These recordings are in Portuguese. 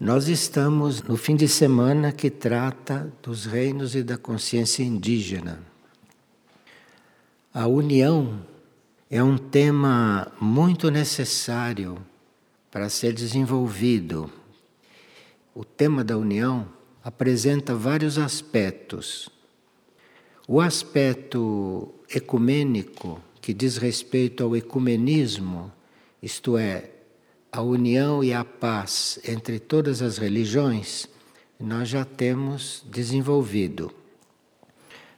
Nós estamos no fim de semana que trata dos reinos e da consciência indígena. A união é um tema muito necessário para ser desenvolvido. O tema da união apresenta vários aspectos. O aspecto ecumênico, que diz respeito ao ecumenismo, isto é, a união e a paz entre todas as religiões, nós já temos desenvolvido.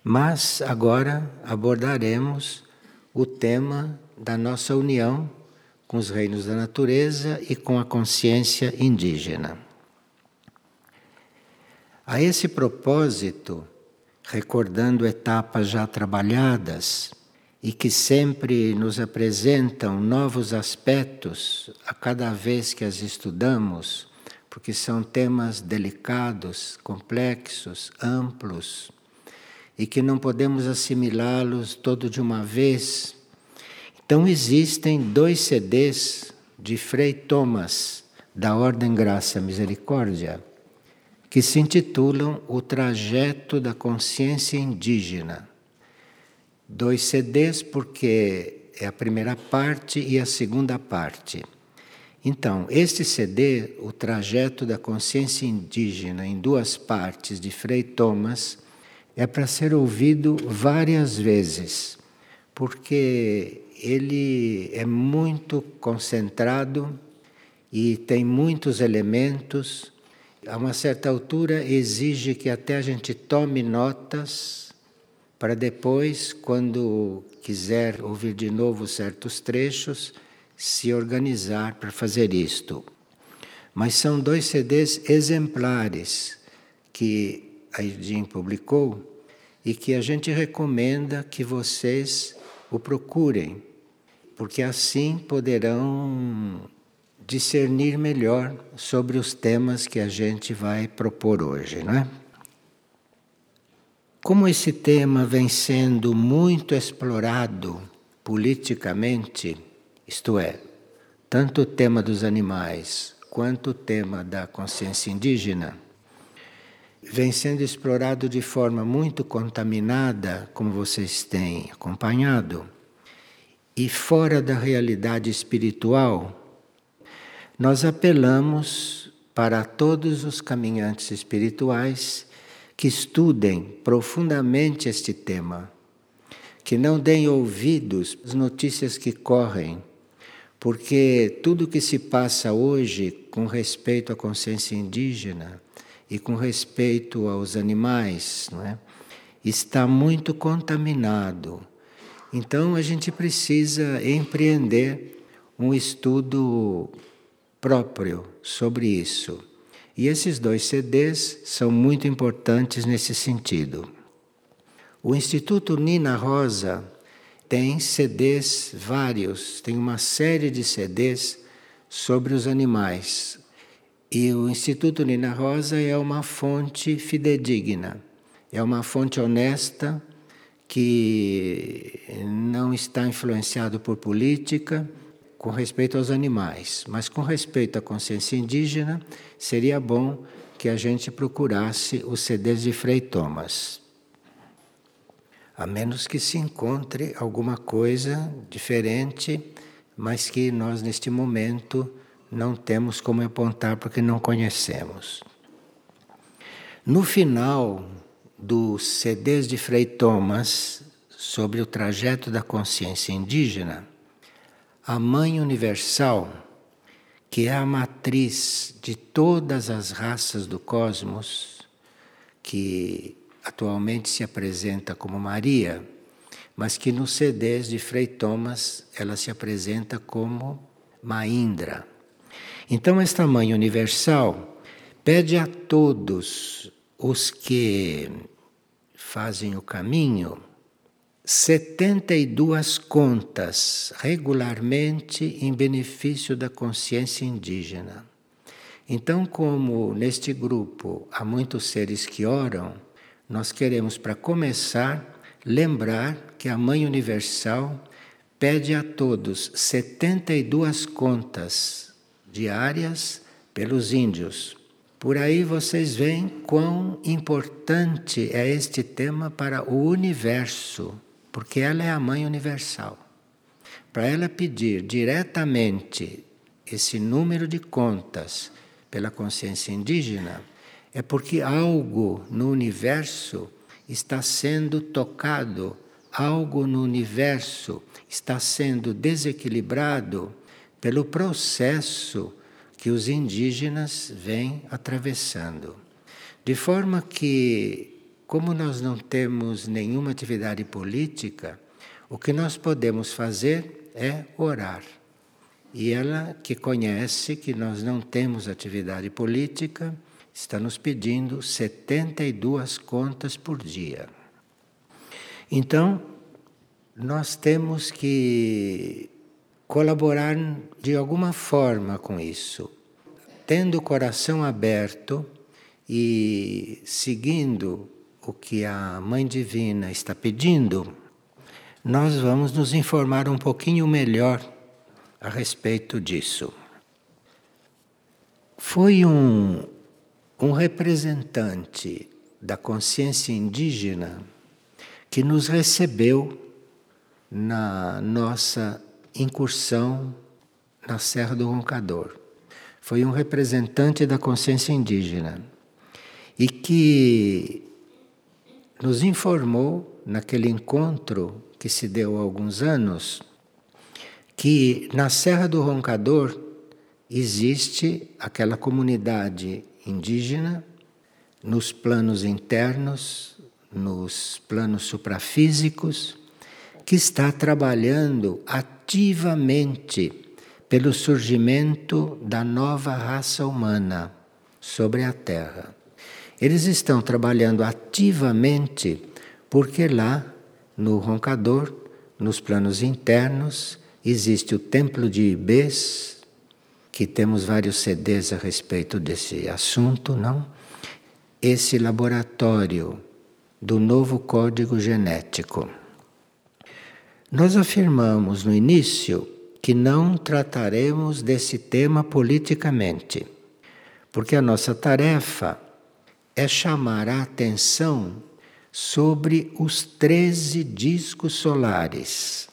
Mas agora abordaremos o tema da nossa união com os reinos da natureza e com a consciência indígena. A esse propósito, recordando etapas já trabalhadas, e que sempre nos apresentam novos aspectos a cada vez que as estudamos, porque são temas delicados, complexos, amplos e que não podemos assimilá-los todo de uma vez. Então existem dois CDs de Frei Thomas da Ordem Graça Misericórdia que se intitulam O Trajeto da Consciência Indígena dois CDs porque é a primeira parte e a segunda parte. Então, este CD, O Trajeto da Consciência Indígena, em duas partes, de Frei Thomas, é para ser ouvido várias vezes, porque ele é muito concentrado e tem muitos elementos. A uma certa altura, exige que até a gente tome notas para depois, quando quiser ouvir de novo certos trechos, se organizar para fazer isto. Mas são dois CDs exemplares que a Irdim publicou e que a gente recomenda que vocês o procurem, porque assim poderão discernir melhor sobre os temas que a gente vai propor hoje, não é? Como esse tema vem sendo muito explorado politicamente, isto é, tanto o tema dos animais quanto o tema da consciência indígena, vem sendo explorado de forma muito contaminada, como vocês têm acompanhado, e fora da realidade espiritual, nós apelamos para todos os caminhantes espirituais que estudem profundamente este tema, que não deem ouvidos às notícias que correm, porque tudo que se passa hoje com respeito à consciência indígena e com respeito aos animais, não é? está muito contaminado. Então a gente precisa empreender um estudo próprio sobre isso. E esses dois CDs são muito importantes nesse sentido. O Instituto Nina Rosa tem CDs vários, tem uma série de CDs sobre os animais. E o Instituto Nina Rosa é uma fonte fidedigna, é uma fonte honesta que não está influenciado por política com respeito aos animais, mas com respeito à consciência indígena, seria bom que a gente procurasse os CDs de Frei Thomas. A menos que se encontre alguma coisa diferente, mas que nós neste momento não temos como apontar porque não conhecemos. No final dos CDs de Frei Thomas sobre o trajeto da consciência indígena, a Mãe Universal, que é a matriz de todas as raças do cosmos, que atualmente se apresenta como Maria, mas que nos CDs de Frei Thomas ela se apresenta como Maindra. Então, esta Mãe Universal pede a todos os que fazem o caminho 72 contas regularmente em benefício da consciência indígena. Então, como neste grupo há muitos seres que oram, nós queremos, para começar, lembrar que a Mãe Universal pede a todos 72 contas diárias pelos índios, Por aí vocês veem quão importante é este tema para o universo, porque ela é a mãe universal. Para ela pedir diretamente esse número de contas pela consciência indígena, é porque algo no universo está sendo tocado, algo no universo está sendo desequilibrado pelo processo que os indígenas vêm atravessando. De forma que, como nós não temos nenhuma atividade política, o que nós podemos fazer é orar. E ela, que conhece que nós não temos atividade política, está nos pedindo 72 contas por dia. Então, nós temos que colaborar de alguma forma com isso. Tendo o coração aberto e seguindo o que a Mãe Divina está pedindo, nós vamos nos informar um pouquinho melhor a respeito disso. Foi um, um representante da consciência indígena que nos recebeu na nossa incursão na Serra do Roncador. Foi um representante da consciência indígena e que nos informou naquele encontro que se deu há alguns anos que na Serra do Roncador existe aquela comunidade indígena nos planos internos, nos planos suprafísicos, que está trabalhando ativamente pelo surgimento da nova raça humana sobre a Terra. Eles estão trabalhando ativamente porque lá, no roncador, nos planos internos, existe o Templo de Ibês, que temos vários CDs a respeito desse assunto, não? Esse laboratório do novo código genético. Nós afirmamos no início que não trataremos desse tema politicamente, porque a nossa tarefa é chamar a atenção sobre os 13 discos solares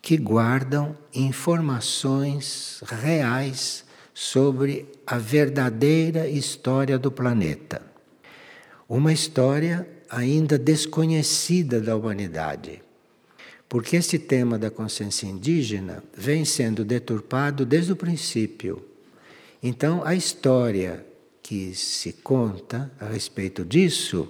que guardam informações reais sobre a verdadeira história do planeta. Uma história ainda desconhecida da humanidade porque este tema da consciência indígena vem sendo deturpado desde o princípio. Então, a história que se conta a respeito disso,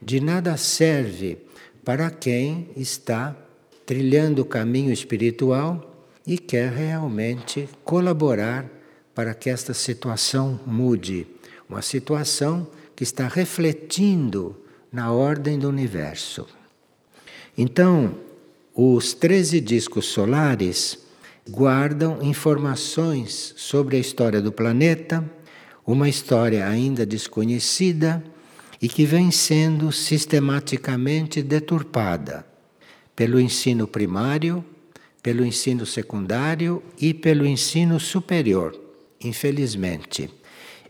de nada serve para quem está trilhando o caminho espiritual e quer realmente colaborar para que esta situação mude. Uma situação que está refletindo na ordem do universo. Então, os 13 discos solares guardam informações sobre a história do planeta, uma história ainda desconhecida e que vem sendo sistematicamente deturpada pelo ensino primário, pelo ensino secundário e pelo ensino superior, infelizmente,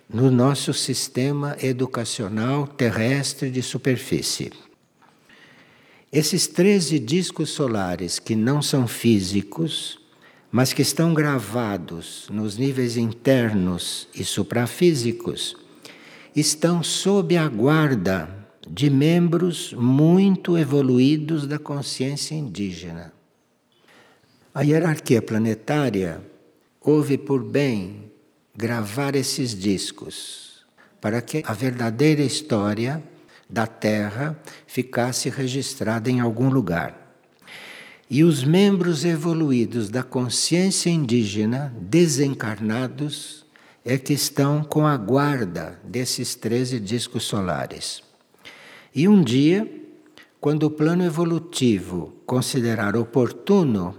no nosso sistema educacional terrestre de superfície. Esses 13 discos solares que não são físicos, mas que estão gravados nos níveis internos e suprafísicos, estão sob a guarda de membros muito evoluídos da consciência indígena. A hierarquia planetária houve por bem gravar esses discos para que a verdadeira história da Terra ficasse registrada em algum lugar. E os membros evoluídos da consciência indígena, desencarnados, é que estão com a guarda desses 13 discos solares. E um dia, quando o plano evolutivo considerar oportuno,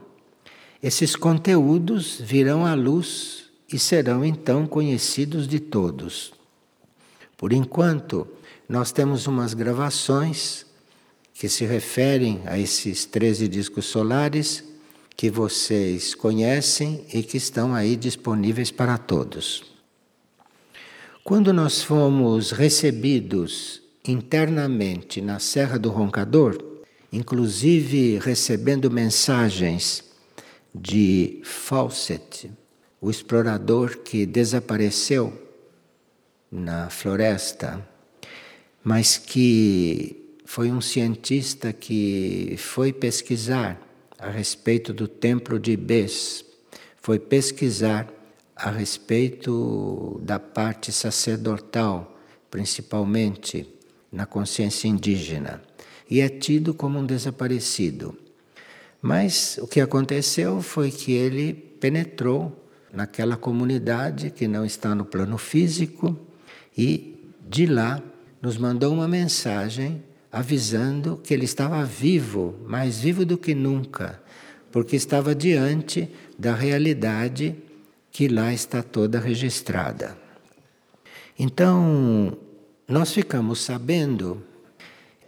esses conteúdos virão à luz e serão então conhecidos de todos. Por enquanto, nós temos umas gravações que se referem a esses 13 discos solares que vocês conhecem e que estão aí disponíveis para todos. Quando nós fomos recebidos internamente na Serra do Roncador, inclusive recebendo mensagens de Fawcett, o explorador que desapareceu na floresta, mas que foi um cientista que foi pesquisar a respeito do templo de Bes, foi pesquisar a respeito da parte sacerdotal, principalmente na consciência indígena, e é tido como um desaparecido. Mas o que aconteceu foi que ele penetrou naquela comunidade que não está no plano físico e de lá nos mandou uma mensagem avisando que ele estava vivo, mais vivo do que nunca, porque estava diante da realidade que lá está toda registrada. Então, nós ficamos sabendo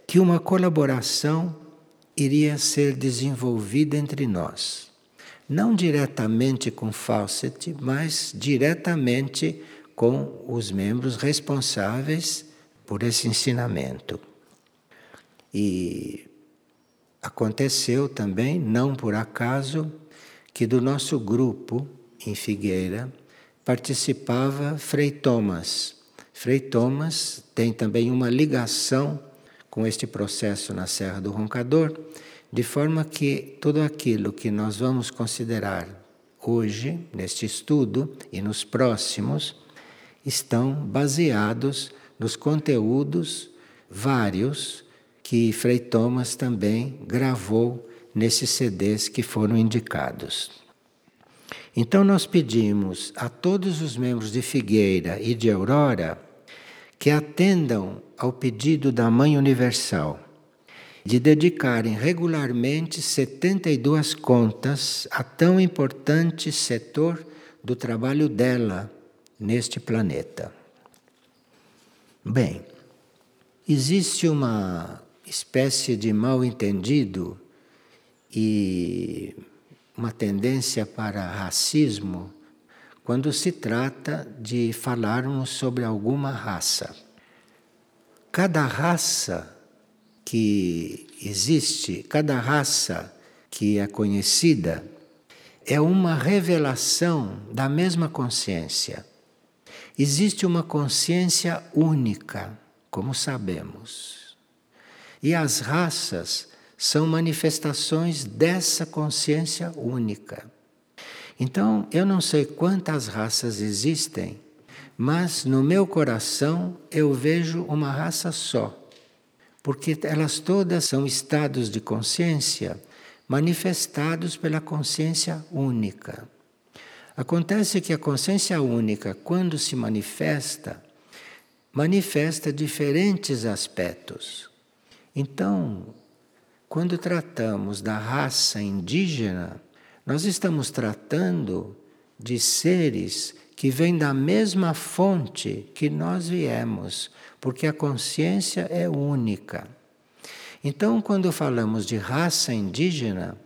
que uma colaboração iria ser desenvolvida entre nós. Não diretamente com Fawcett, mas diretamente com os membros responsáveis por esse ensinamento. E aconteceu também, não por acaso, que do nosso grupo em Figueira, participava Frei Thomas. Frei Thomas tem também uma ligação com este processo na Serra do Roncador, de forma que tudo aquilo que nós vamos considerar hoje, neste estudo e nos próximos, estão baseados nos conteúdos vários que Frei Thomas também gravou nesses CDs que foram indicados. Então, nós pedimos a todos os membros de Figueira e de Aurora que atendam ao pedido da Mãe Universal de dedicarem regularmente 72 contas a tão importante setor do trabalho dela neste planeta. Bem, existe uma espécie de mal entendido e uma tendência para racismo quando se trata de falarmos sobre alguma raça. Cada raça que existe, cada raça que é conhecida, é uma revelação da mesma consciência. Existe uma consciência única, como sabemos. E as raças são manifestações dessa consciência única. Então, eu não sei quantas raças existem, mas no meu coração eu vejo uma raça só, porque elas todas são estados de consciência manifestados pela consciência única. Acontece que a consciência única, quando se manifesta, manifesta diferentes aspectos. Então, quando tratamos da raça indígena, nós estamos tratando de seres que vêm da mesma fonte que nós viemos, porque a consciência é única. Então, quando falamos de raça indígena,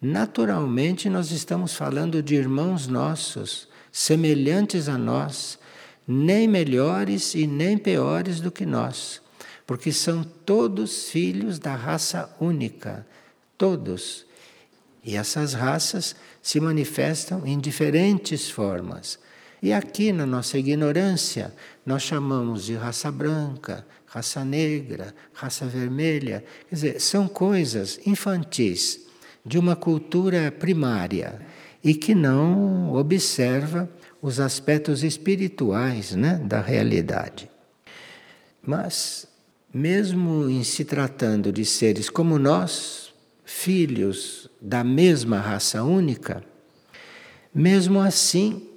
naturalmente nós estamos falando de irmãos nossos, semelhantes a nós, nem melhores e nem piores do que nós porque são todos filhos da raça única, todos. E essas raças se manifestam em diferentes formas. E aqui, na nossa ignorância, nós chamamos de raça branca, raça negra, raça vermelha. Quer dizer, são coisas infantis de uma cultura primária e que não observa os aspectos espirituais né, da realidade. Mas mesmo em se tratando de seres como nós, filhos da mesma raça única, mesmo assim,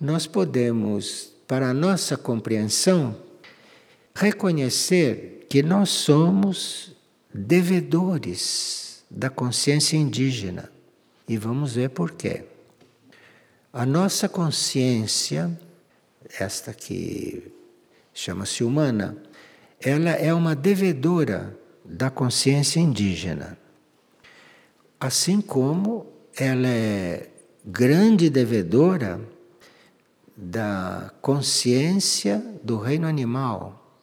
nós podemos, para nossa compreensão, reconhecer que nós somos devedores da consciência indígena. E vamos ver por quê. A nossa consciência, esta que chama-se humana, ela é uma devedora da consciência indígena. Assim como ela é grande devedora da consciência do reino animal.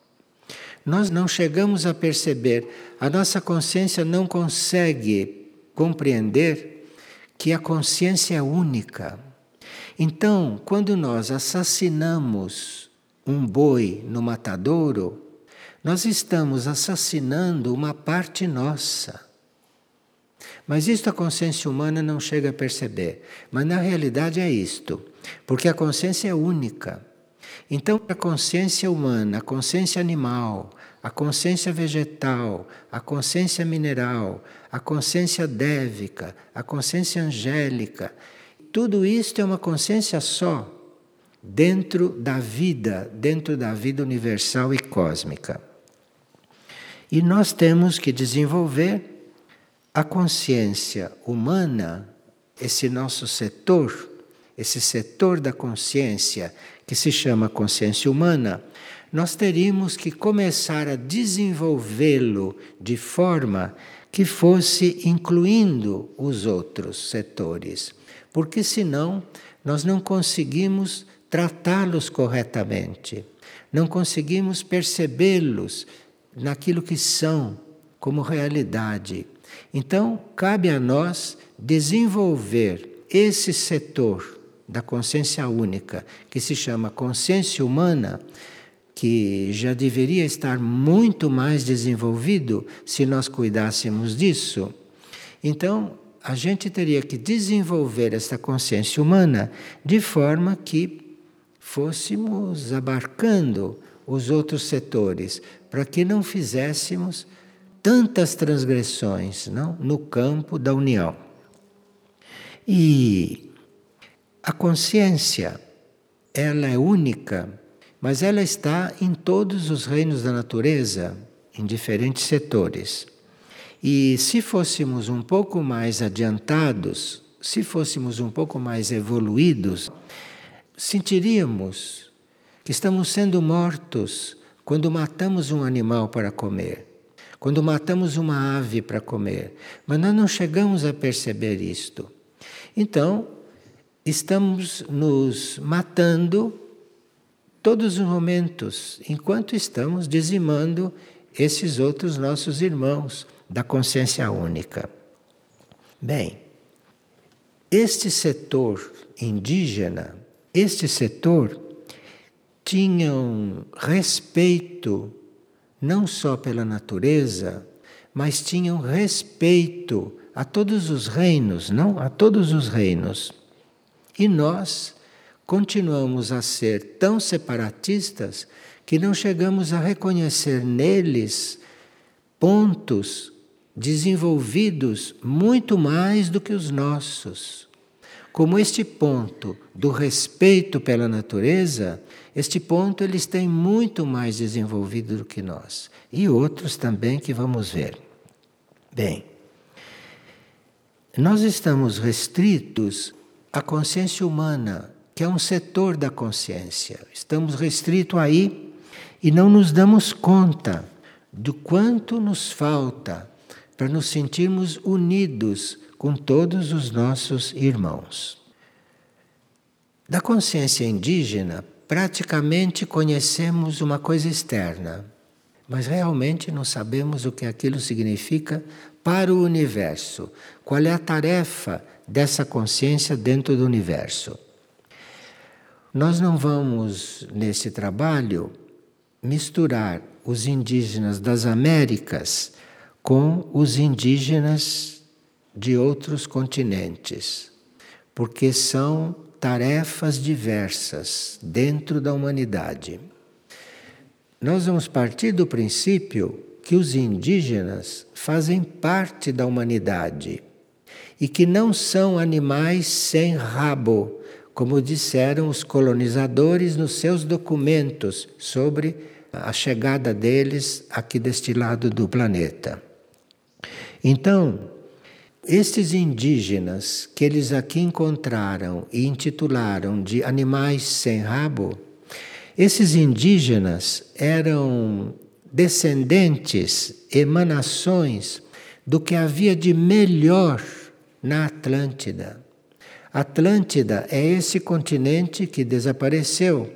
Nós não chegamos a perceber, a nossa consciência não consegue compreender que a consciência é única. Então, quando nós assassinamos um boi no matadouro, nós estamos assassinando uma parte nossa. Mas isto a consciência humana não chega a perceber. Mas na realidade é isto, porque a consciência é única. Então, a consciência humana, a consciência animal, a consciência vegetal, a consciência mineral, a consciência dévica, a consciência angélica, tudo isto é uma consciência só, dentro da vida, dentro da vida universal e cósmica. E nós temos que desenvolver a consciência humana, esse nosso setor, esse setor da consciência que se chama consciência humana, nós teríamos que começar a desenvolvê-lo de forma que fosse incluindo os outros setores, porque senão nós não conseguimos tratá-los corretamente, não conseguimos percebê-los naquilo que são como realidade. Então, cabe a nós desenvolver esse setor da consciência única, que se chama consciência humana, que já deveria estar muito mais desenvolvido se nós cuidássemos disso. Então, a gente teria que desenvolver essa consciência humana de forma que fôssemos abarcando os outros setores, para que não fizéssemos tantas transgressões não? no campo da união. E a consciência, ela é única, mas ela está em todos os reinos da natureza, em diferentes setores. E se fôssemos um pouco mais adiantados, se fôssemos um pouco mais evoluídos, sentiríamos que estamos sendo mortos quando matamos um animal para comer, quando matamos uma ave para comer, mas nós não chegamos a perceber isto. Então, estamos nos matando todos os momentos, enquanto estamos dizimando esses outros nossos irmãos da consciência única. Bem, este setor indígena, este setor tinham respeito não só pela natureza, mas tinham respeito a todos os reinos, não? A todos os reinos. E nós continuamos a ser tão separatistas que não chegamos a reconhecer neles pontos desenvolvidos muito mais do que os nossos. Como este ponto do respeito pela natureza, este ponto eles têm muito mais desenvolvido do que nós. E outros também que vamos ver. Bem, nós estamos restritos à consciência humana, que é um setor da consciência. Estamos restritos aí e não nos damos conta do quanto nos falta para nos sentirmos unidos com todos os nossos irmãos. Da consciência indígena, praticamente conhecemos uma coisa externa, mas realmente não sabemos o que aquilo significa para o universo. Qual é a tarefa dessa consciência dentro do universo? Nós não vamos, nesse trabalho, misturar os indígenas das Américas com os indígenas de outros continentes, porque são tarefas diversas dentro da humanidade. Nós vamos partir do princípio que os indígenas fazem parte da humanidade e que não são animais sem rabo, como disseram os colonizadores nos seus documentos sobre a chegada deles aqui deste lado do planeta. Então, estes indígenas que eles aqui encontraram e intitularam de animais sem rabo, esses indígenas eram descendentes, emanações do que havia de melhor na Atlântida. Atlântida é esse continente que desapareceu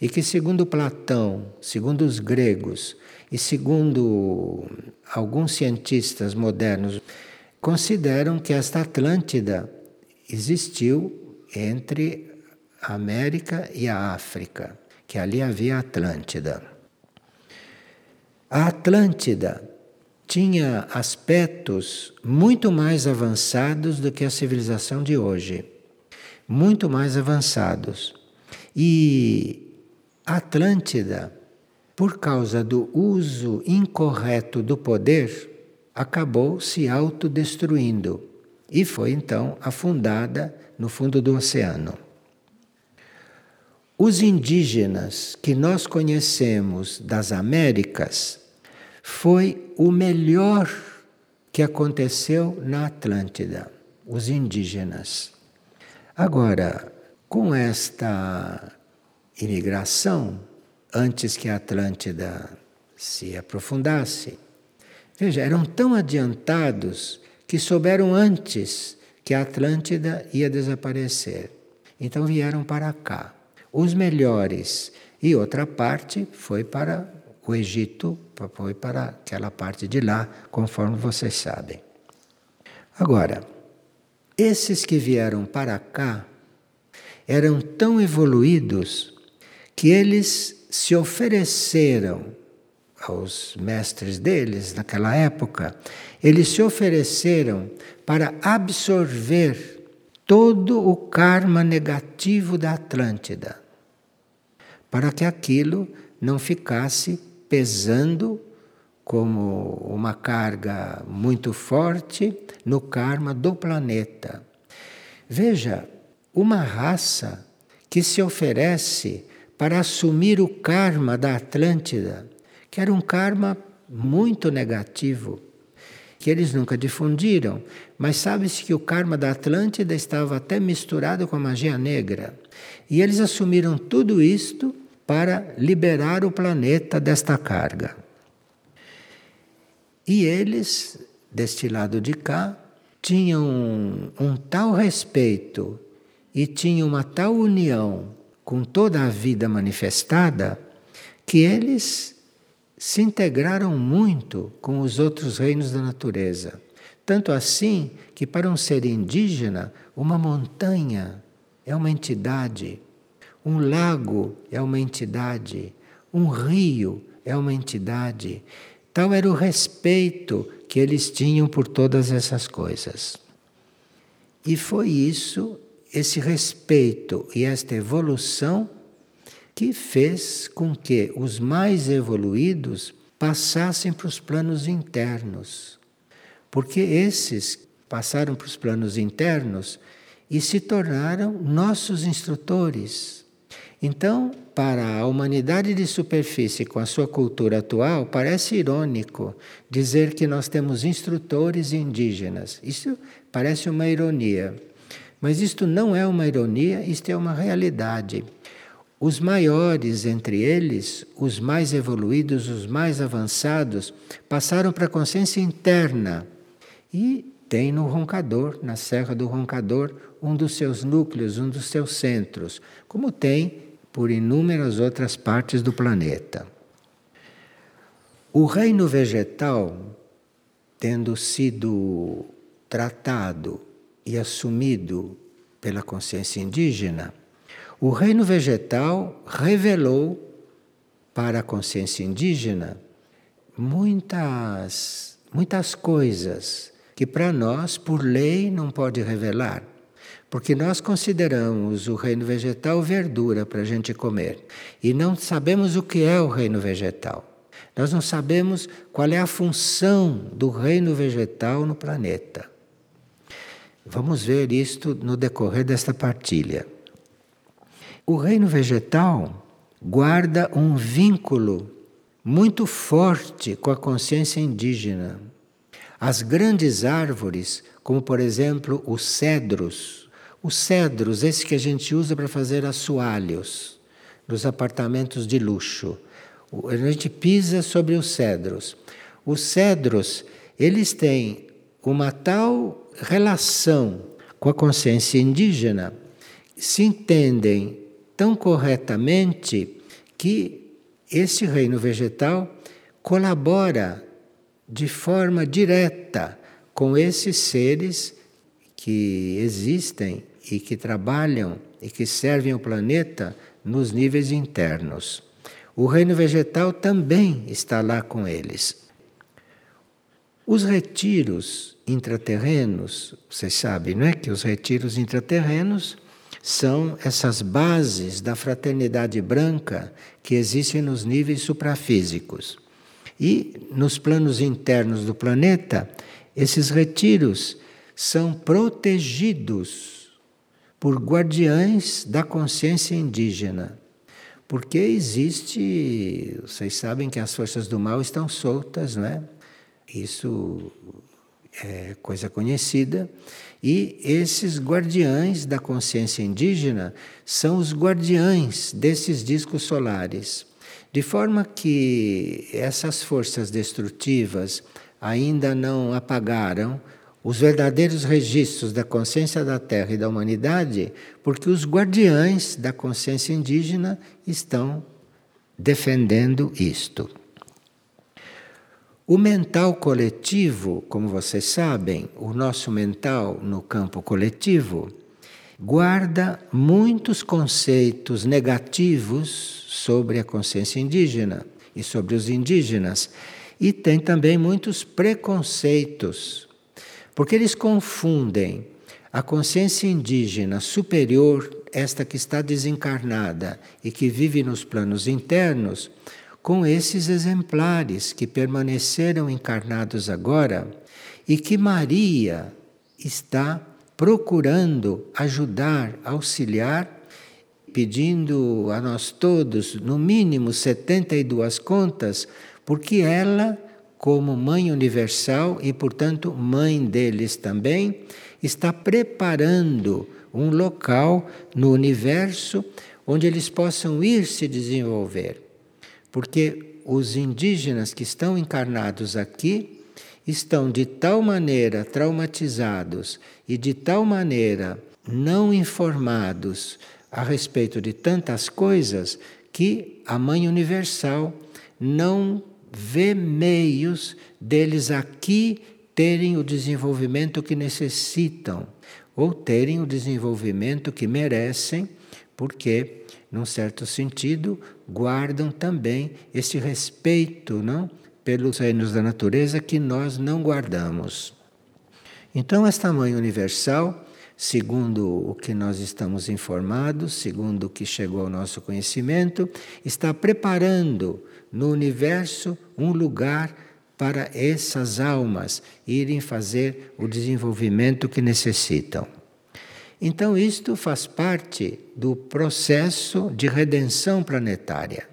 e que, segundo Platão, segundo os gregos e segundo alguns cientistas modernos, consideram que esta Atlântida existiu entre a América e a África, que ali havia Atlântida. A Atlântida tinha aspectos muito mais avançados do que a civilização de hoje. Muito mais avançados. E Atlântida, por causa do uso incorreto do poder, acabou se autodestruindo e foi então afundada no fundo do oceano. Os indígenas que nós conhecemos das Américas foi o melhor que aconteceu na Atlântida, os indígenas. Agora, com esta imigração, antes que a Atlântida se aprofundasse, veja, eram tão adiantados que souberam antes que a Atlântida ia desaparecer. Então vieram para cá. Os melhores. E outra parte foi para o Egito foi para aquela parte de lá, conforme vocês sabem. Agora, esses que vieram para cá eram tão evoluídos que eles se ofereceram aos mestres deles naquela época, eles se ofereceram para absorver todo o karma negativo da Atlântida, para que aquilo não ficasse pesando como uma carga muito forte no karma do planeta. Veja, uma raça que se oferece para assumir o karma da Atlântida, que era um karma muito negativo, que eles nunca difundiram, mas sabe-se que o karma da Atlântida estava até misturado com a magia negra. E eles assumiram tudo isto para liberar o planeta desta carga. E eles, deste lado de cá, tinham um, um tal respeito e tinham uma tal união com toda a vida manifestada que eles se integraram muito com os outros reinos da natureza. Tanto assim que, para um ser indígena, uma montanha é uma entidade um lago é uma entidade, um rio é uma entidade. Tal era o respeito que eles tinham por todas essas coisas. E foi isso, esse respeito e esta evolução, que fez com que os mais evoluídos passassem para os planos internos. Porque esses passaram para os planos internos e se tornaram nossos instrutores. Então, para a humanidade de superfície com a sua cultura atual, parece irônico dizer que nós temos instrutores indígenas. Isso parece uma ironia. Mas isto não é uma ironia, isto é uma realidade. Os maiores entre eles, os mais evoluídos, os mais avançados, passaram para a consciência interna. E tem no Roncador, na Serra do Roncador, um dos seus núcleos, um dos seus centros, como tem por inúmeras outras partes do planeta. O reino vegetal, tendo sido tratado e assumido pela consciência indígena, o reino vegetal revelou para a consciência indígena muitas muitas coisas que para nós por lei não pode revelar. Porque nós consideramos o reino vegetal verdura para a gente comer e não sabemos o que é o reino vegetal. Nós não sabemos qual é a função do reino vegetal no planeta. Vamos ver isto no decorrer desta partilha. O reino vegetal guarda um vínculo muito forte com a consciência indígena. As grandes árvores, como por exemplo os cedros, os cedros, esse que a gente usa para fazer assoalhos nos apartamentos de luxo. A gente pisa sobre os cedros. Os cedros, eles têm uma tal relação com a consciência indígena se entendem tão corretamente que este reino vegetal colabora de forma direta com esses seres que existem e que trabalham e que servem o planeta nos níveis internos. O reino vegetal também está lá com eles. Os retiros intraterrenos, vocês sabem, não é? Que os retiros intraterrenos são essas bases da fraternidade branca que existem nos níveis suprafísicos. E nos planos internos do planeta, esses retiros são protegidos por guardiães da consciência indígena. Porque existe, vocês sabem que as forças do mal estão soltas, não é? Isso é coisa conhecida. E esses guardiães da consciência indígena são os guardiães desses discos solares. De forma que essas forças destrutivas ainda não apagaram os verdadeiros registros da consciência da Terra e da humanidade, porque os guardiães da consciência indígena estão defendendo isto. O mental coletivo, como vocês sabem, o nosso mental no campo coletivo, guarda muitos conceitos negativos sobre a consciência indígena e sobre os indígenas, e tem também muitos preconceitos, porque eles confundem a consciência indígena superior, esta que está desencarnada e que vive nos planos internos, com esses exemplares que permaneceram encarnados agora e que Maria está procurando ajudar, auxiliar, pedindo a nós todos, no mínimo 72 contas, porque ela, como Mãe Universal e, portanto, mãe deles também, está preparando um local no universo onde eles possam ir se desenvolver porque os indígenas que estão encarnados aqui estão de tal maneira traumatizados e de tal maneira não informados a respeito de tantas coisas que a Mãe Universal não vê meios deles aqui terem o desenvolvimento que necessitam ou terem o desenvolvimento que merecem, porque num certo sentido, guardam também esse respeito não, pelos reinos da natureza que nós não guardamos. Então, esta Mãe Universal, segundo o que nós estamos informados, segundo o que chegou ao nosso conhecimento, está preparando no universo um lugar para essas almas irem fazer o desenvolvimento que necessitam. Então, isto faz parte do processo de redenção planetária.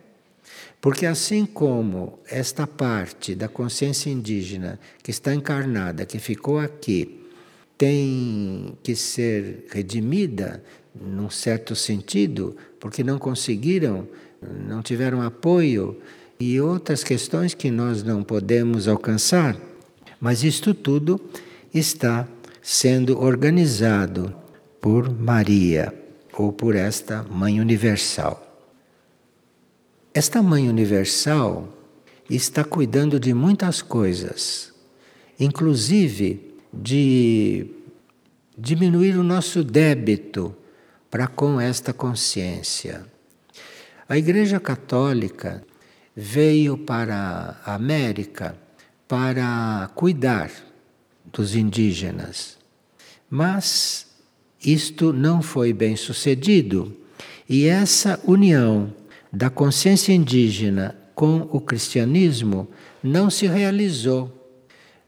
Porque, assim como esta parte da consciência indígena que está encarnada, que ficou aqui, tem que ser redimida, num certo sentido, porque não conseguiram, não tiveram apoio, e outras questões que nós não podemos alcançar, mas isto tudo está sendo organizado por Maria ou por esta Mãe Universal. Esta Mãe Universal está cuidando de muitas coisas, inclusive de diminuir o nosso débito para com esta consciência. A Igreja Católica veio para a América para cuidar dos indígenas, mas isto não foi bem sucedido e essa união da consciência indígena com o cristianismo não se realizou.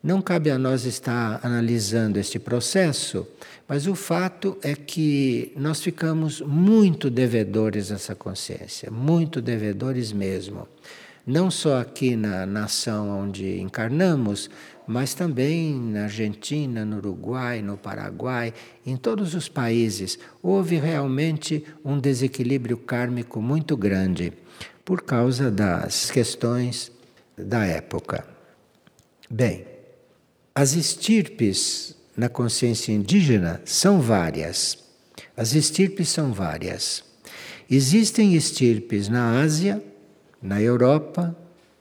Não cabe a nós estar analisando este processo, mas o fato é que nós ficamos muito devedores dessa consciência, muito devedores mesmo. Não só aqui na nação onde encarnamos, mas também na Argentina, no Uruguai, no Paraguai, em todos os países, houve realmente um desequilíbrio kármico muito grande por causa das questões da época. Bem, as estirpes na consciência indígena são várias. As estirpes são várias. Existem estirpes na Ásia, na Europa,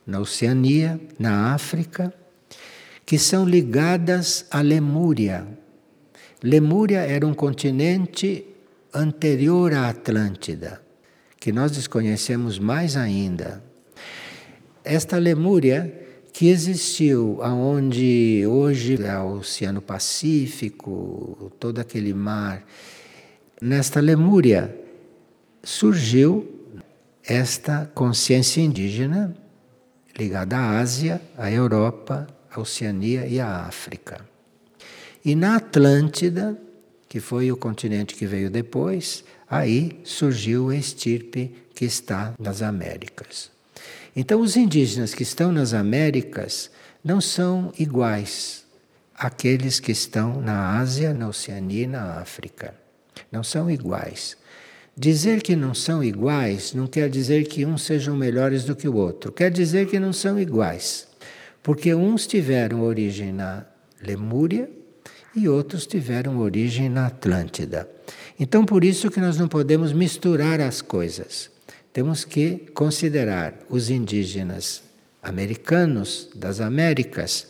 na Oceania, na África, que são ligadas à Lemúria. Lemúria era um continente anterior à Atlântida, que nós desconhecemos mais ainda. Esta Lemúria que existiu aonde hoje é o Oceano Pacífico, todo aquele mar, nesta Lemúria surgiu esta consciência indígena ligada à Ásia, à Europa, à Oceania e à África. E na Atlântida, que foi o continente que veio depois, aí surgiu a estirpe que está nas Américas. Então, os indígenas que estão nas Américas não são iguais àqueles que estão na Ásia, na Oceania e na África. Não são iguais. Dizer que não são iguais não quer dizer que uns sejam melhores do que o outro, quer dizer que não são iguais. Porque uns tiveram origem na Lemúria e outros tiveram origem na Atlântida. Então, por isso que nós não podemos misturar as coisas. Temos que considerar os indígenas americanos das Américas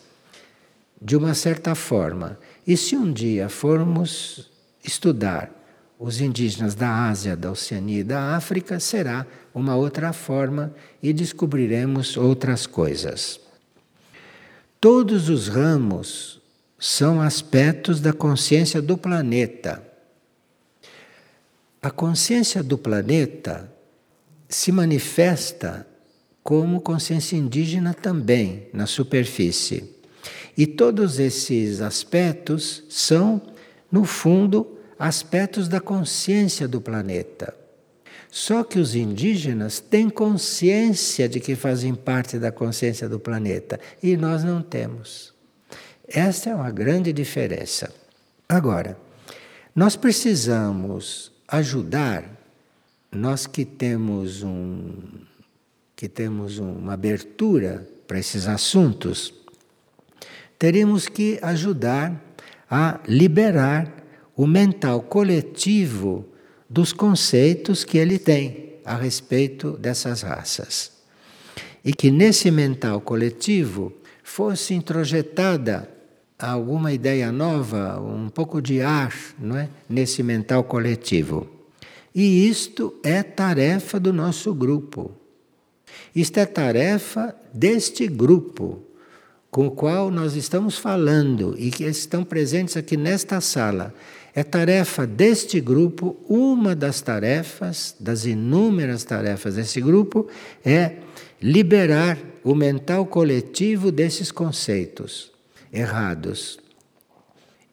de uma certa forma. E se um dia formos estudar os indígenas da Ásia, da Oceania e da África, será uma outra forma e descobriremos outras coisas. Todos os ramos são aspectos da consciência do planeta. A consciência do planeta se manifesta como consciência indígena também na superfície. E todos esses aspectos são, no fundo, aspectos da consciência do planeta. Só que os indígenas têm consciência de que fazem parte da consciência do planeta e nós não temos. Esta é uma grande diferença. Agora, nós precisamos ajudar nós que temos um que temos uma abertura para esses assuntos, teremos que ajudar a liberar o mental coletivo dos conceitos que ele tem a respeito dessas raças. E que nesse mental coletivo fosse introjetada alguma ideia nova, um pouco de ar, não é? Nesse mental coletivo. E isto é tarefa do nosso grupo. Isto é tarefa deste grupo com o qual nós estamos falando e que estão presentes aqui nesta sala. É tarefa deste grupo, uma das tarefas, das inúmeras tarefas desse grupo, é liberar o mental coletivo desses conceitos errados.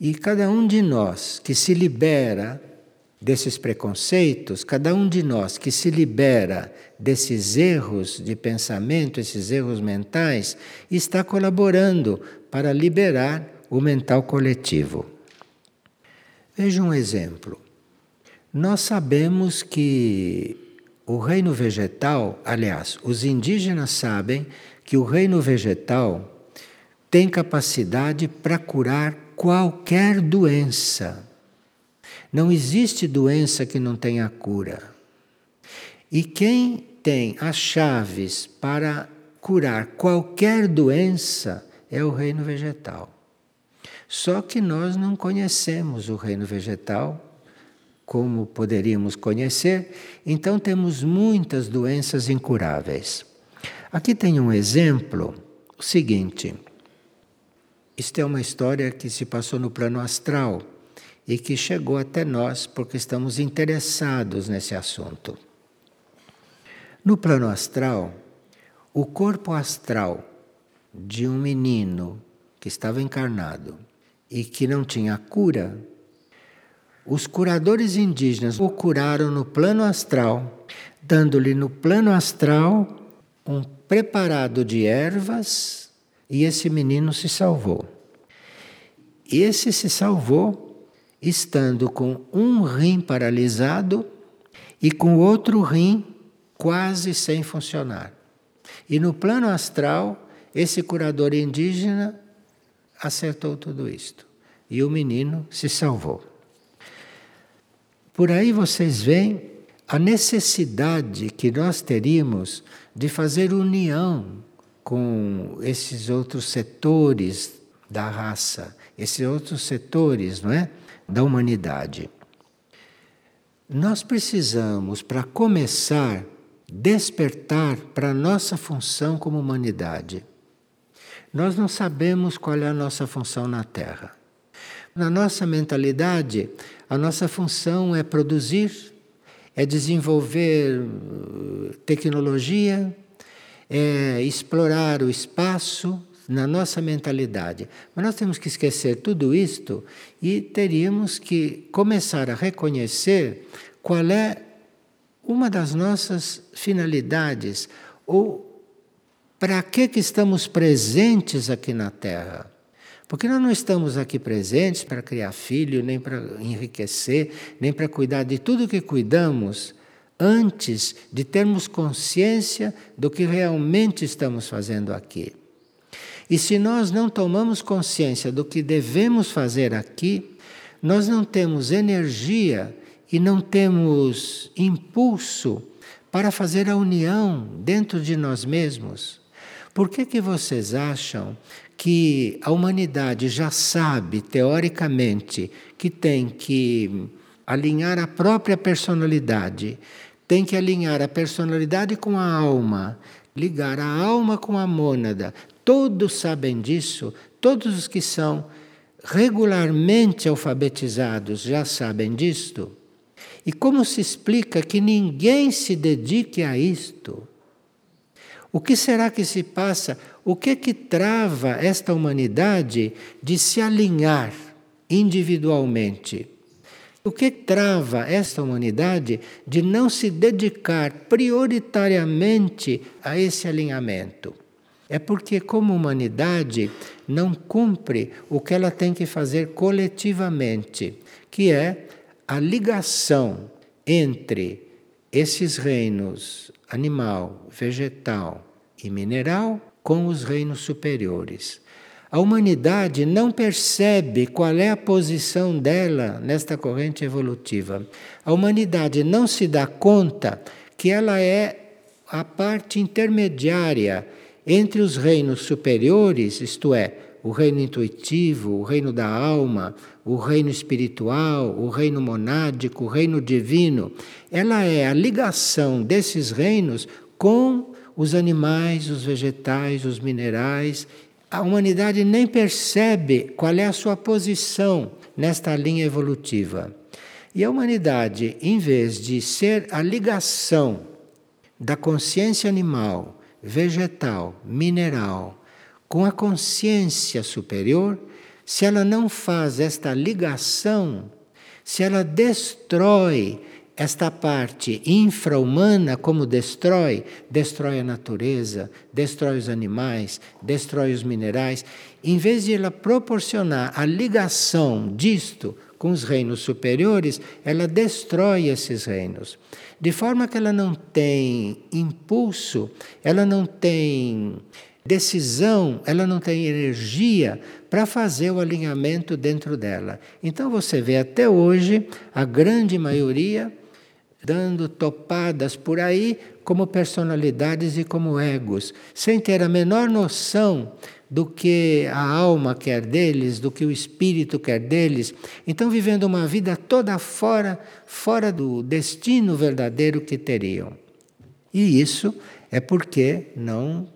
E cada um de nós que se libera desses preconceitos, cada um de nós que se libera desses erros de pensamento, esses erros mentais, está colaborando para liberar o mental coletivo. Veja um exemplo. Nós sabemos que o reino vegetal, aliás, os indígenas sabem que o reino vegetal tem capacidade para curar qualquer doença não existe doença que não tenha cura. E quem tem as chaves para curar qualquer doença é o reino vegetal. Só que nós não conhecemos o reino vegetal como poderíamos conhecer, então temos muitas doenças incuráveis. Aqui tem um exemplo, o seguinte. Isto é uma história que se passou no plano astral e que chegou até nós porque estamos interessados nesse assunto. No plano astral, o corpo astral de um menino que estava encarnado e que não tinha cura, os curadores indígenas o curaram no plano astral, dando-lhe no plano astral um preparado de ervas e esse menino se salvou. Esse se salvou estando com um rim paralisado e com outro rim quase sem funcionar. E no plano astral, esse curador indígena acertou tudo isto. e o menino se salvou. Por aí vocês veem a necessidade que nós teríamos de fazer união com esses outros setores da raça, esses outros setores, não é, da humanidade. Nós precisamos, para começar, despertar para a nossa função como humanidade. Nós não sabemos qual é a nossa função na Terra. Na nossa mentalidade, a nossa função é produzir, é desenvolver uh, tecnologia, é explorar o espaço na nossa mentalidade. Mas nós temos que esquecer tudo isto e teríamos que começar a reconhecer qual é uma das nossas finalidades ou para que, que estamos presentes aqui na Terra. Porque nós não estamos aqui presentes para criar filho, nem para enriquecer, nem para cuidar de tudo que cuidamos antes de termos consciência do que realmente estamos fazendo aqui. E se nós não tomamos consciência do que devemos fazer aqui, nós não temos energia e não temos impulso para fazer a união dentro de nós mesmos. Por que, que vocês acham que a humanidade já sabe, teoricamente, que tem que alinhar a própria personalidade, tem que alinhar a personalidade com a alma, ligar a alma com a mônada. Todos sabem disso, todos os que são regularmente alfabetizados já sabem disto. E como se explica que ninguém se dedique a isto? O que será que se passa? O que que trava esta humanidade de se alinhar individualmente? O que trava esta humanidade de não se dedicar prioritariamente a esse alinhamento? É porque, como humanidade, não cumpre o que ela tem que fazer coletivamente, que é a ligação entre esses reinos animal, vegetal e mineral com os reinos superiores. A humanidade não percebe qual é a posição dela nesta corrente evolutiva. A humanidade não se dá conta que ela é a parte intermediária entre os reinos superiores, isto é, o reino intuitivo, o reino da alma, o reino espiritual, o reino monádico, o reino divino, ela é a ligação desses reinos com os animais, os vegetais, os minerais. A humanidade nem percebe qual é a sua posição nesta linha evolutiva. E a humanidade, em vez de ser a ligação da consciência animal, vegetal, mineral, com a consciência superior, se ela não faz esta ligação, se ela destrói esta parte infra-humana, como destrói, destrói a natureza, destrói os animais, destrói os minerais, em vez de ela proporcionar a ligação disto com os reinos superiores, ela destrói esses reinos. De forma que ela não tem impulso, ela não tem decisão, ela não tem energia para fazer o alinhamento dentro dela. Então você vê até hoje a grande maioria dando topadas por aí como personalidades e como egos, sem ter a menor noção do que a alma quer deles, do que o espírito quer deles. Então vivendo uma vida toda fora, fora do destino verdadeiro que teriam. E isso é porque não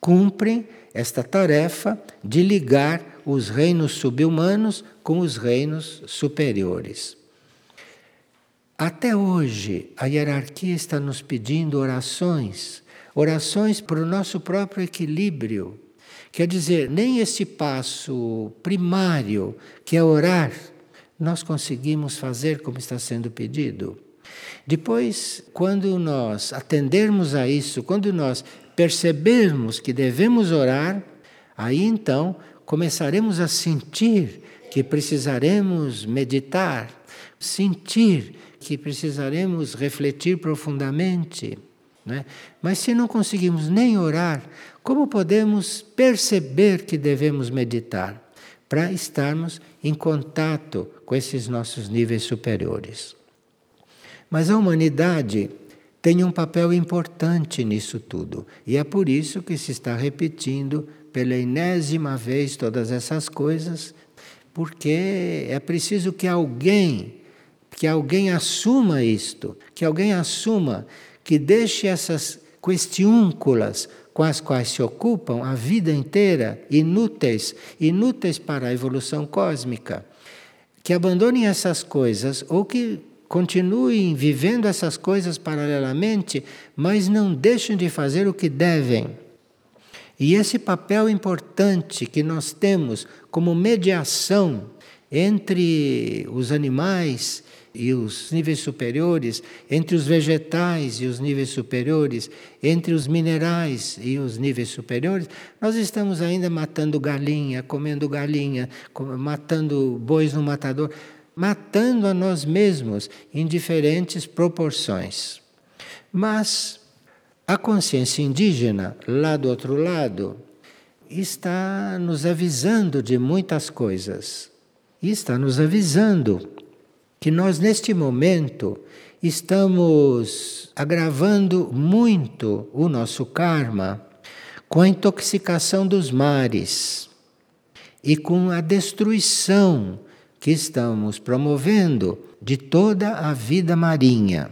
cumprem esta tarefa de ligar os reinos subhumanos com os reinos superiores. Até hoje, a hierarquia está nos pedindo orações, orações para o nosso próprio equilíbrio. Quer dizer, nem esse passo primário, que é orar, nós conseguimos fazer como está sendo pedido. Depois, quando nós atendermos a isso, quando nós percebermos que devemos orar, aí então começaremos a sentir que precisaremos meditar, sentir que precisaremos refletir profundamente. Né? Mas se não conseguimos nem orar, como podemos perceber que devemos meditar? para estarmos em contato com esses nossos níveis superiores. Mas a humanidade tem um papel importante nisso tudo, e é por isso que se está repetindo pela enésima vez todas essas coisas, porque é preciso que alguém, que alguém assuma isto, que alguém assuma, que deixe essas questiúnculas com as quais se ocupam a vida inteira, inúteis, inúteis para a evolução cósmica, que abandonem essas coisas ou que continuem vivendo essas coisas paralelamente, mas não deixem de fazer o que devem. E esse papel importante que nós temos como mediação entre os animais e os níveis superiores, entre os vegetais e os níveis superiores, entre os minerais e os níveis superiores, nós estamos ainda matando galinha, comendo galinha, matando bois no matador, matando a nós mesmos em diferentes proporções. Mas a consciência indígena, lá do outro lado, está nos avisando de muitas coisas. E está nos avisando que nós, neste momento, estamos agravando muito o nosso karma com a intoxicação dos mares e com a destruição que estamos promovendo de toda a vida marinha.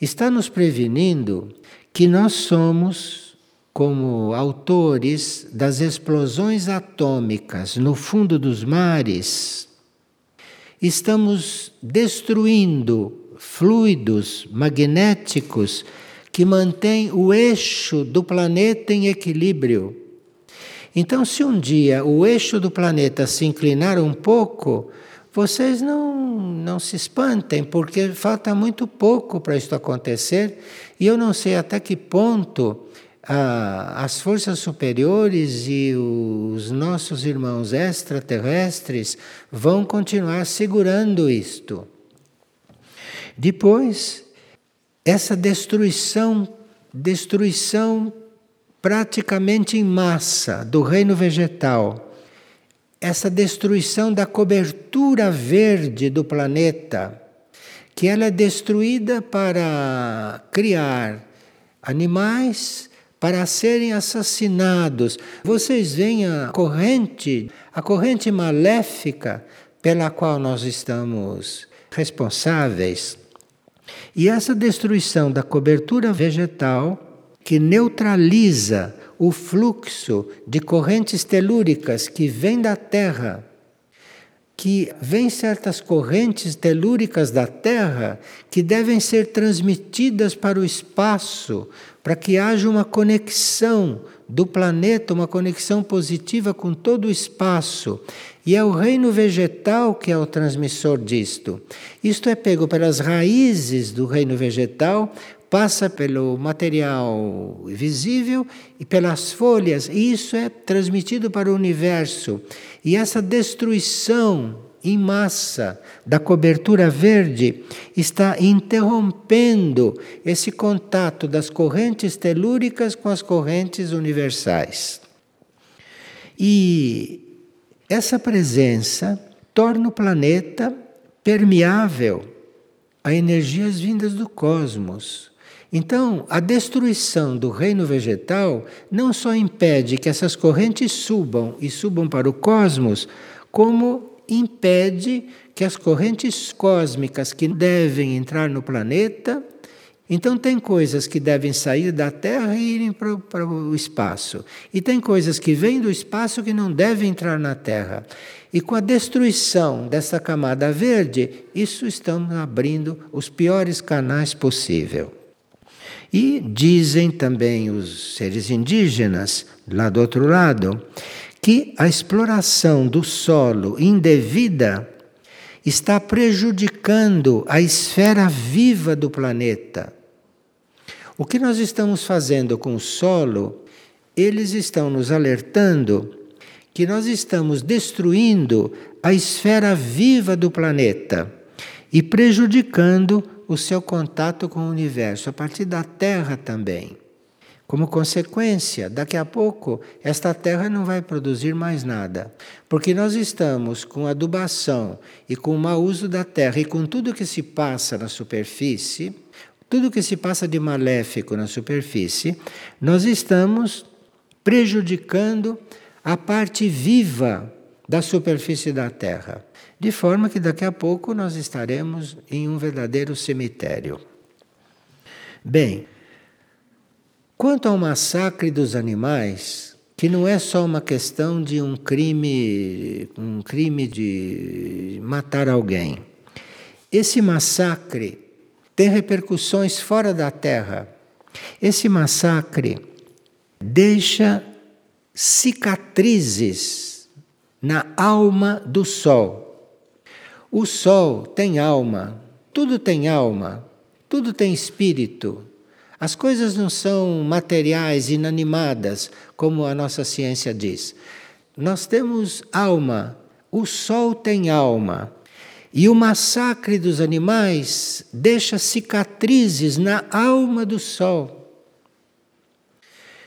Está nos prevenindo que nós somos, como autores das explosões atômicas no fundo dos mares, estamos destruindo fluidos magnéticos que mantêm o eixo do planeta em equilíbrio. Então, se um dia o eixo do planeta se inclinar um pouco, vocês não, não se espantem, porque falta muito pouco para isso acontecer e eu não sei até que ponto ah, as forças superiores e os nossos irmãos extraterrestres vão continuar segurando isto. Depois, essa destruição, destruição praticamente em massa do reino vegetal essa destruição da cobertura verde do planeta, que ela é destruída para criar animais para serem assassinados. Vocês veem a corrente, a corrente maléfica pela qual nós estamos responsáveis. E essa destruição da cobertura vegetal que neutraliza o fluxo de correntes telúricas que vem da Terra, que vem certas correntes telúricas da Terra que devem ser transmitidas para o espaço, para que haja uma conexão do planeta, uma conexão positiva com todo o espaço. E é o reino vegetal que é o transmissor disto. Isto é pego pelas raízes do reino vegetal, passa pelo material visível e pelas folhas, e isso é transmitido para o universo. E essa destruição em massa da cobertura verde está interrompendo esse contato das correntes telúricas com as correntes universais. E essa presença torna o planeta permeável a energias vindas do cosmos. Então, a destruição do reino vegetal não só impede que essas correntes subam e subam para o cosmos, como impede que as correntes cósmicas que devem entrar no planeta. Então, tem coisas que devem sair da Terra e irem para, o espaço. E tem coisas que vêm do espaço que não devem entrar na Terra. E com a destruição dessa camada verde, isso estamos abrindo os piores canais possível. E dizem também os seres indígenas, lá do outro lado, que a exploração do solo indevida está prejudicando a esfera viva do planeta. O que nós estamos fazendo com o solo, eles estão nos alertando que nós estamos destruindo a esfera viva do planeta e prejudicando o seu contato com o universo, a partir da Terra também. Como consequência, daqui a pouco esta terra não vai produzir mais nada, porque nós estamos com adubação e com o mau uso da terra e com tudo que se passa na superfície, tudo que se passa de maléfico na superfície, nós estamos prejudicando a parte viva da superfície da terra, de forma que daqui a pouco nós estaremos em um verdadeiro cemitério. Bem, Quanto ao massacre dos animais, que não é só uma questão de um crime, um crime de matar alguém. Esse massacre tem repercussões fora da Terra. Esse massacre deixa cicatrizes na alma do Sol. O Sol tem alma, tudo tem alma, tudo tem espírito, as coisas não são materiais, inanimadas, como a nossa ciência diz. Nós temos alma, o sol tem alma. E o massacre dos animais deixa cicatrizes na alma do sol.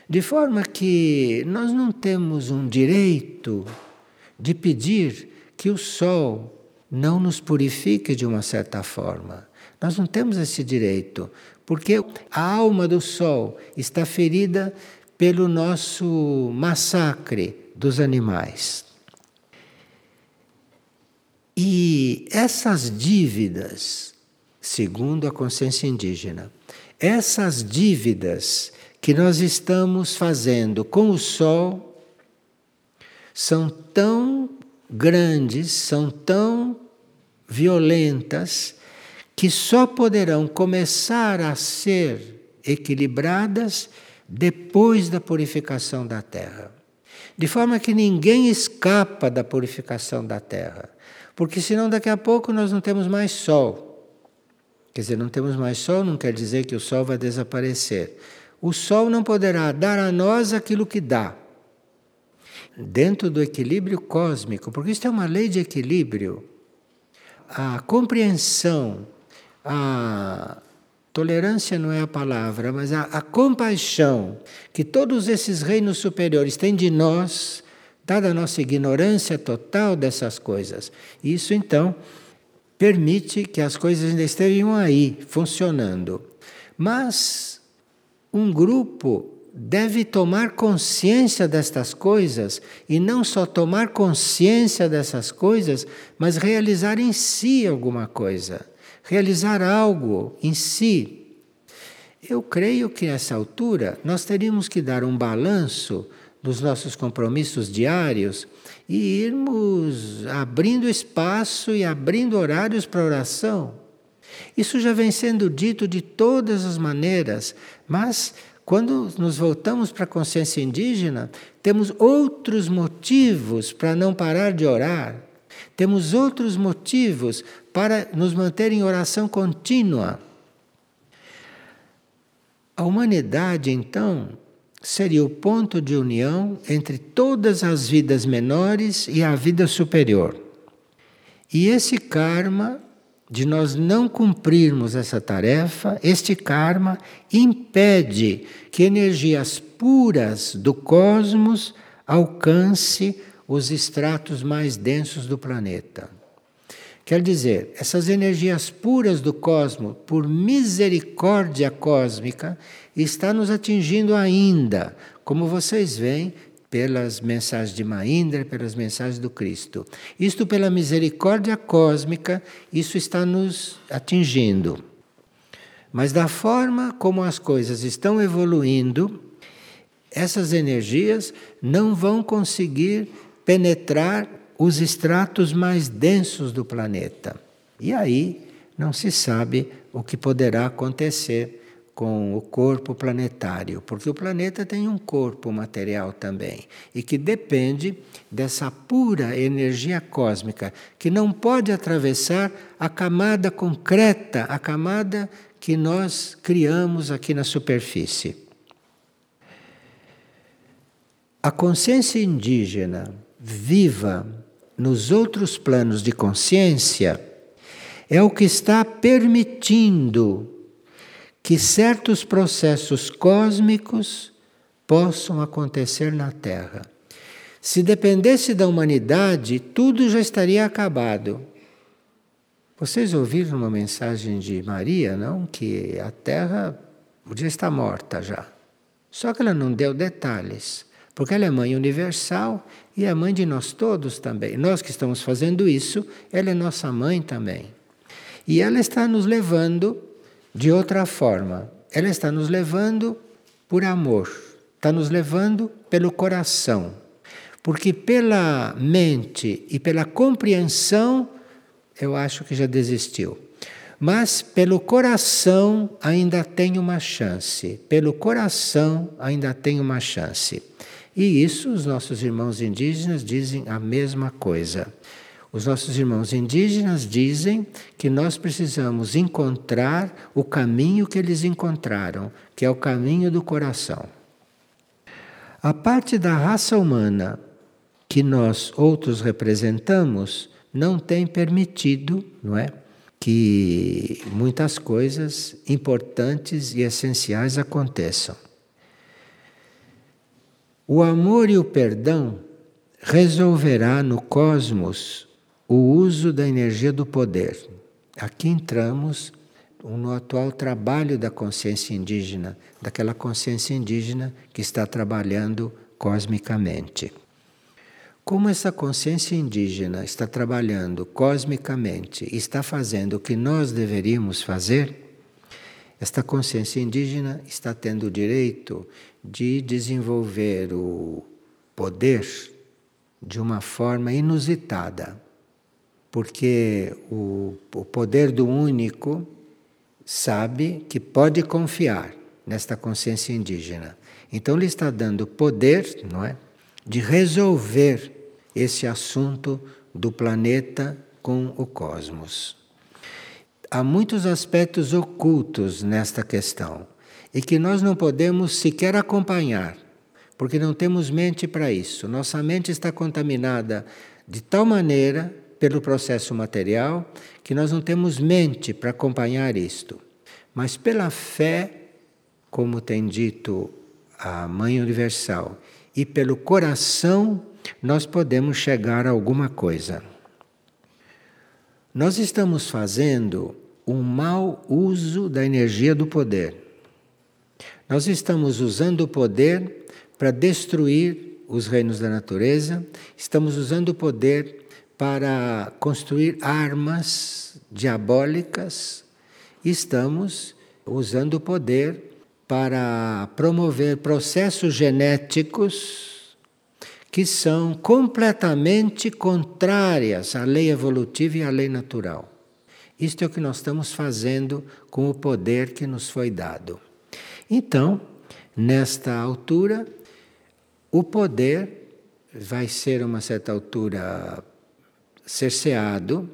De forma que nós não temos um direito de pedir que o sol não nos purifique de uma certa forma. Nós não temos esse direito, porque a alma do sol está ferida pelo nosso massacre dos animais. E essas dívidas, segundo a consciência indígena, essas dívidas que nós estamos fazendo com o sol são tão grandes, são tão violentas, que só poderão começar a ser equilibradas depois da purificação da terra. De forma que ninguém escapa da purificação da terra. Porque senão daqui a pouco nós não temos mais sol. Quer dizer, não temos mais sol não quer dizer que o sol vai desaparecer. O sol não poderá dar a nós aquilo que dá. Dentro do equilíbrio cósmico, porque isso é uma lei de equilíbrio. A compreensão a tolerância não é a palavra, mas a, a compaixão que todos esses reinos superiores têm de nós, dada a nossa ignorância total dessas coisas. Isso então permite que as coisas ainda estejam aí, funcionando. Mas um grupo deve tomar consciência destas coisas e não só tomar consciência dessas coisas, mas realizar em si alguma coisa realizar algo em si. Eu creio que nessa altura nós teríamos que dar um balanço dos nossos compromissos diários e irmos abrindo espaço e abrindo horários para oração. Isso já vem sendo dito de todas as maneiras, mas quando nos voltamos para a consciência indígena, temos outros motivos para não parar de orar. Temos outros motivos para nos manter em oração contínua. A humanidade, então, seria o ponto de união entre todas as vidas menores e a vida superior. E esse karma, de nós não cumprirmos essa tarefa, este karma impede que energias puras do cosmos alcance os estratos mais densos do planeta. Quer dizer, essas energias puras do cosmos, por misericórdia cósmica, está nos atingindo ainda, como vocês veem pelas mensagens de Mahindra, pelas mensagens do Cristo. Isto pela misericórdia cósmica, isso está nos atingindo. Mas da forma como as coisas estão evoluindo, essas energias não vão conseguir penetrar os estratos mais densos do planeta. E aí não se sabe o que poderá acontecer com o corpo planetário, porque o planeta tem um corpo material também e que depende dessa pura energia cósmica que não pode atravessar a camada concreta, a camada que nós criamos aqui na superfície. A consciência indígena viva nos outros planos de consciência é o que está permitindo que certos processos cósmicos possam acontecer na Terra. Se dependesse da humanidade, tudo já estaria acabado. Vocês ouviram uma mensagem de Maria, não? Que a Terra podia estar morta já. Só que ela não deu detalhes, porque ela é mãe universal e é mãe de nós todos também. Nós que estamos fazendo isso, ela é nossa mãe também. E ela está nos levando de outra forma. Ela está nos levando por amor, está nos levando pelo coração. Porque pela mente e pela compreensão, eu acho que já desistiu. Mas pelo coração ainda tem uma chance. Pelo coração ainda tem uma chance. E isso os nossos irmãos indígenas dizem a mesma coisa. Os nossos irmãos indígenas dizem que nós precisamos encontrar o caminho que eles encontraram, que é o caminho do coração. A parte da raça humana que nós outros representamos não tem permitido, não é? Que muitas coisas importantes e essenciais aconteçam. O amor e o perdão resolverá no cosmos o uso da energia do poder. Aqui entramos no atual trabalho da consciência indígena, daquela consciência indígena que está trabalhando cosmicamente. Como essa consciência indígena está trabalhando cosmicamente e está fazendo o que nós deveríamos fazer, esta consciência indígena está tendo o direito de desenvolver o poder de uma forma inusitada, porque o, o poder do único sabe que pode confiar nesta consciência indígena. Então ele está dando poder, não é, de resolver esse assunto do planeta com o cosmos. Há muitos aspectos ocultos nesta questão e que nós não podemos sequer acompanhar, porque não temos mente para isso. Nossa mente está contaminada de tal maneira pelo processo material que nós não temos mente para acompanhar isto. Mas pela fé, como tem dito a Mãe Universal, e pelo coração, nós podemos chegar a alguma coisa. Nós estamos fazendo um mau uso da energia do poder. Nós estamos usando o poder para destruir os reinos da natureza, estamos usando o poder para construir armas diabólicas, estamos usando o poder para promover processos genéticos que são completamente contrárias à lei evolutiva e à lei natural. Isto é o que nós estamos fazendo com o poder que nos foi dado. Então, nesta altura, o poder vai ser, a uma certa altura, cerceado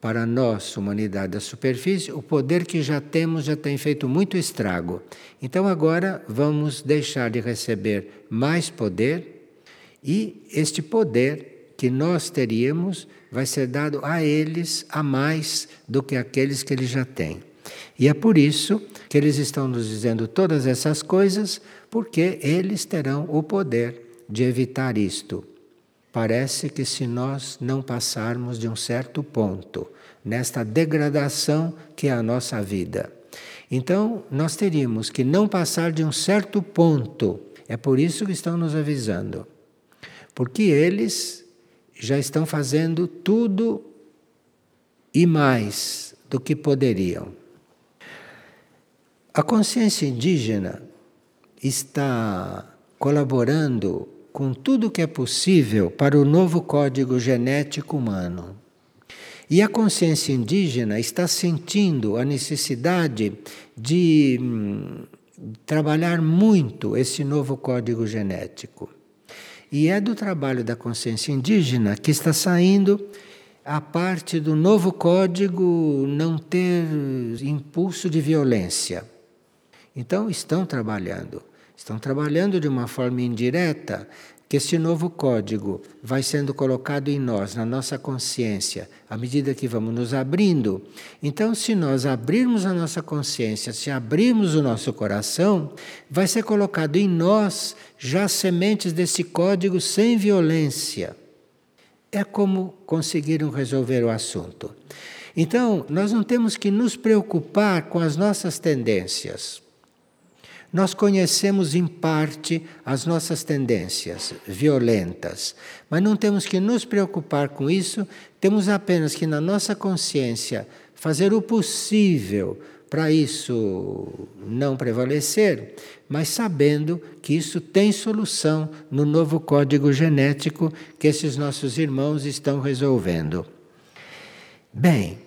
para nós, humanidade da superfície, o poder que já temos já tem feito muito estrago. Então agora vamos deixar de receber mais poder e este poder que nós teríamos vai ser dado a eles a mais do que aqueles que eles já têm. E é por isso que eles estão nos dizendo todas essas coisas, porque eles terão o poder de evitar isto. Parece que se nós não passarmos de um certo ponto, nesta degradação que é a nossa vida. Então, nós teríamos que não passar de um certo ponto. É por isso que estão nos avisando. Porque eles já estão fazendo tudo e mais do que poderiam. A consciência indígena está colaborando com tudo que é possível para o novo código genético humano. E a consciência indígena está sentindo a necessidade de hum, trabalhar muito esse novo código genético. E é do trabalho da consciência indígena que está saindo a parte do novo código não ter impulso de violência então estão trabalhando. Estão trabalhando de uma forma indireta que esse novo código vai sendo colocado em nós, na nossa consciência, à medida que vamos nos abrindo. Então, se nós abrirmos a nossa consciência, se abrirmos o nosso coração, vai ser colocado em nós já sementes desse código sem violência. É como conseguiram resolver o assunto. Então, nós não temos que nos preocupar com as nossas tendências. Nós conhecemos em parte as nossas tendências violentas, mas não temos que nos preocupar com isso, temos apenas que, na nossa consciência, fazer o possível para isso não prevalecer, mas sabendo que isso tem solução no novo código genético que esses nossos irmãos estão resolvendo. Bem,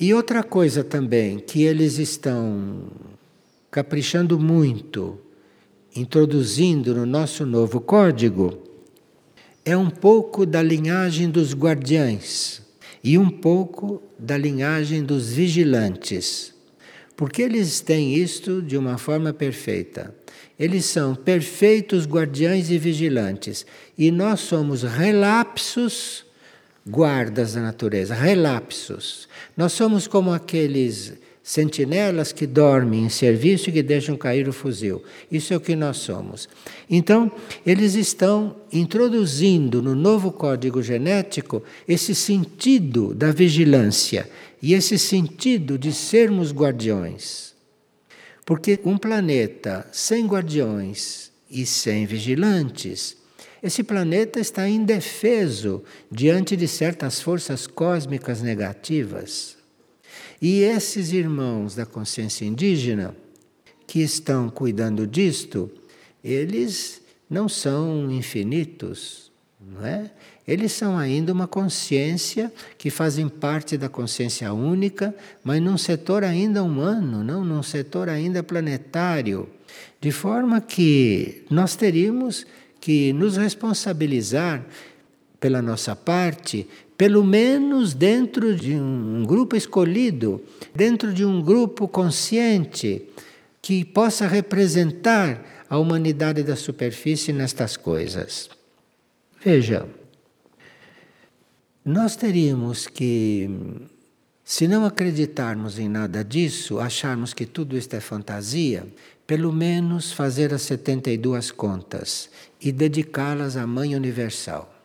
e outra coisa também que eles estão caprichando muito, introduzindo no nosso novo código, é um pouco da linhagem dos guardiães e um pouco da linhagem dos vigilantes. Porque eles têm isto de uma forma perfeita. Eles são perfeitos guardiães e vigilantes. E nós somos relapsos guardas da natureza, relapsos. Nós somos como aqueles sentinelas que dormem em serviço e que deixam cair o fuzil. Isso é o que nós somos. Então, eles estão introduzindo no novo código genético esse sentido da vigilância e esse sentido de sermos guardiões. Porque um planeta sem guardiões e sem vigilantes, esse planeta está indefeso diante de certas forças cósmicas negativas. E esses irmãos da consciência indígena que estão cuidando disto, eles não são infinitos, não é? Eles são ainda uma consciência que fazem parte da consciência única, mas num setor ainda humano, não num setor ainda planetário, de forma que nós teríamos que nos responsabilizar pela nossa parte pelo menos dentro de um grupo escolhido, dentro de um grupo consciente que possa representar a humanidade da superfície nestas coisas. Veja, nós teríamos que, se não acreditarmos em nada disso, acharmos que tudo isto é fantasia, pelo menos fazer as 72 contas e dedicá-las à Mãe Universal.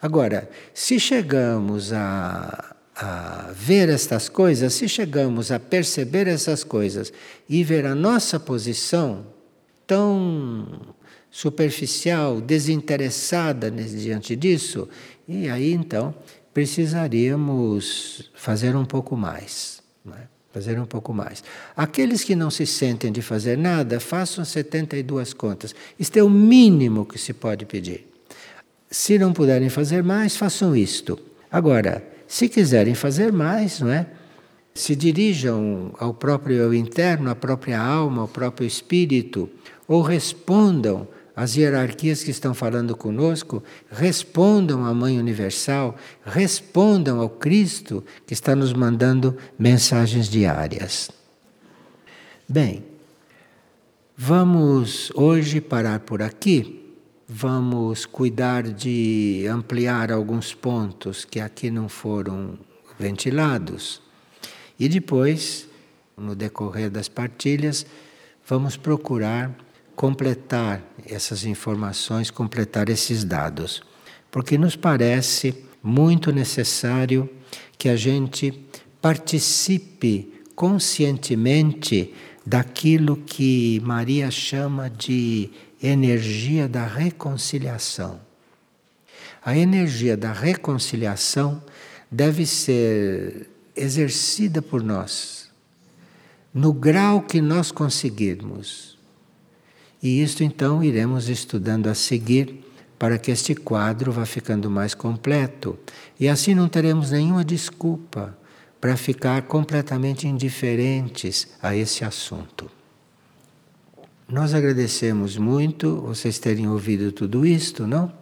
Agora, se chegamos a, a ver estas coisas, se chegamos a perceber essas coisas e ver a nossa posição tão superficial, desinteressada diante disso, e aí então precisaríamos fazer um pouco mais. É? Fazer um pouco mais. Aqueles que não se sentem de fazer nada, façam 72 contas. Isto é o mínimo que se pode pedir. Se não puderem fazer mais, façam isto. Agora, se quiserem fazer mais, não é? Se dirijam ao próprio eu interno, à própria alma, ao próprio espírito, ou respondam às hierarquias que estão falando conosco, respondam à Mãe Universal, respondam ao Cristo que está nos mandando mensagens diárias. Bem, vamos hoje parar por aqui vamos cuidar de ampliar alguns pontos que aqui não foram ventilados. E depois, no decorrer das partilhas, vamos procurar completar essas informações, completar esses dados, porque nos parece muito necessário que a gente participe conscientemente daquilo que Maria chama de energia da reconciliação. A energia da reconciliação deve ser exercida por nós, no grau que nós conseguirmos. E isto então iremos estudando a seguir para que este quadro vá ficando mais completo. E assim não teremos nenhuma desculpa para ficar completamente indiferentes a esse assunto. Nós agradecemos muito vocês terem ouvido tudo isto, não?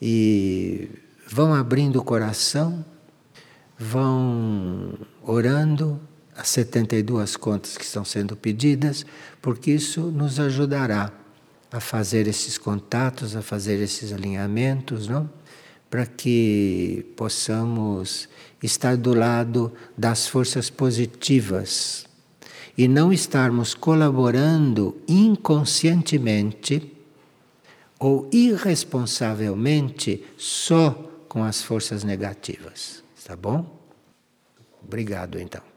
E vão abrindo o coração, vão orando as 72 contas que estão sendo pedidas, porque isso nos ajudará a fazer esses contatos, a fazer esses alinhamentos, não? Para que possamos estar do lado das forças positivas e não estarmos colaborando inconscientemente ou irresponsavelmente só com as forças negativas. Tá bom? Obrigado então.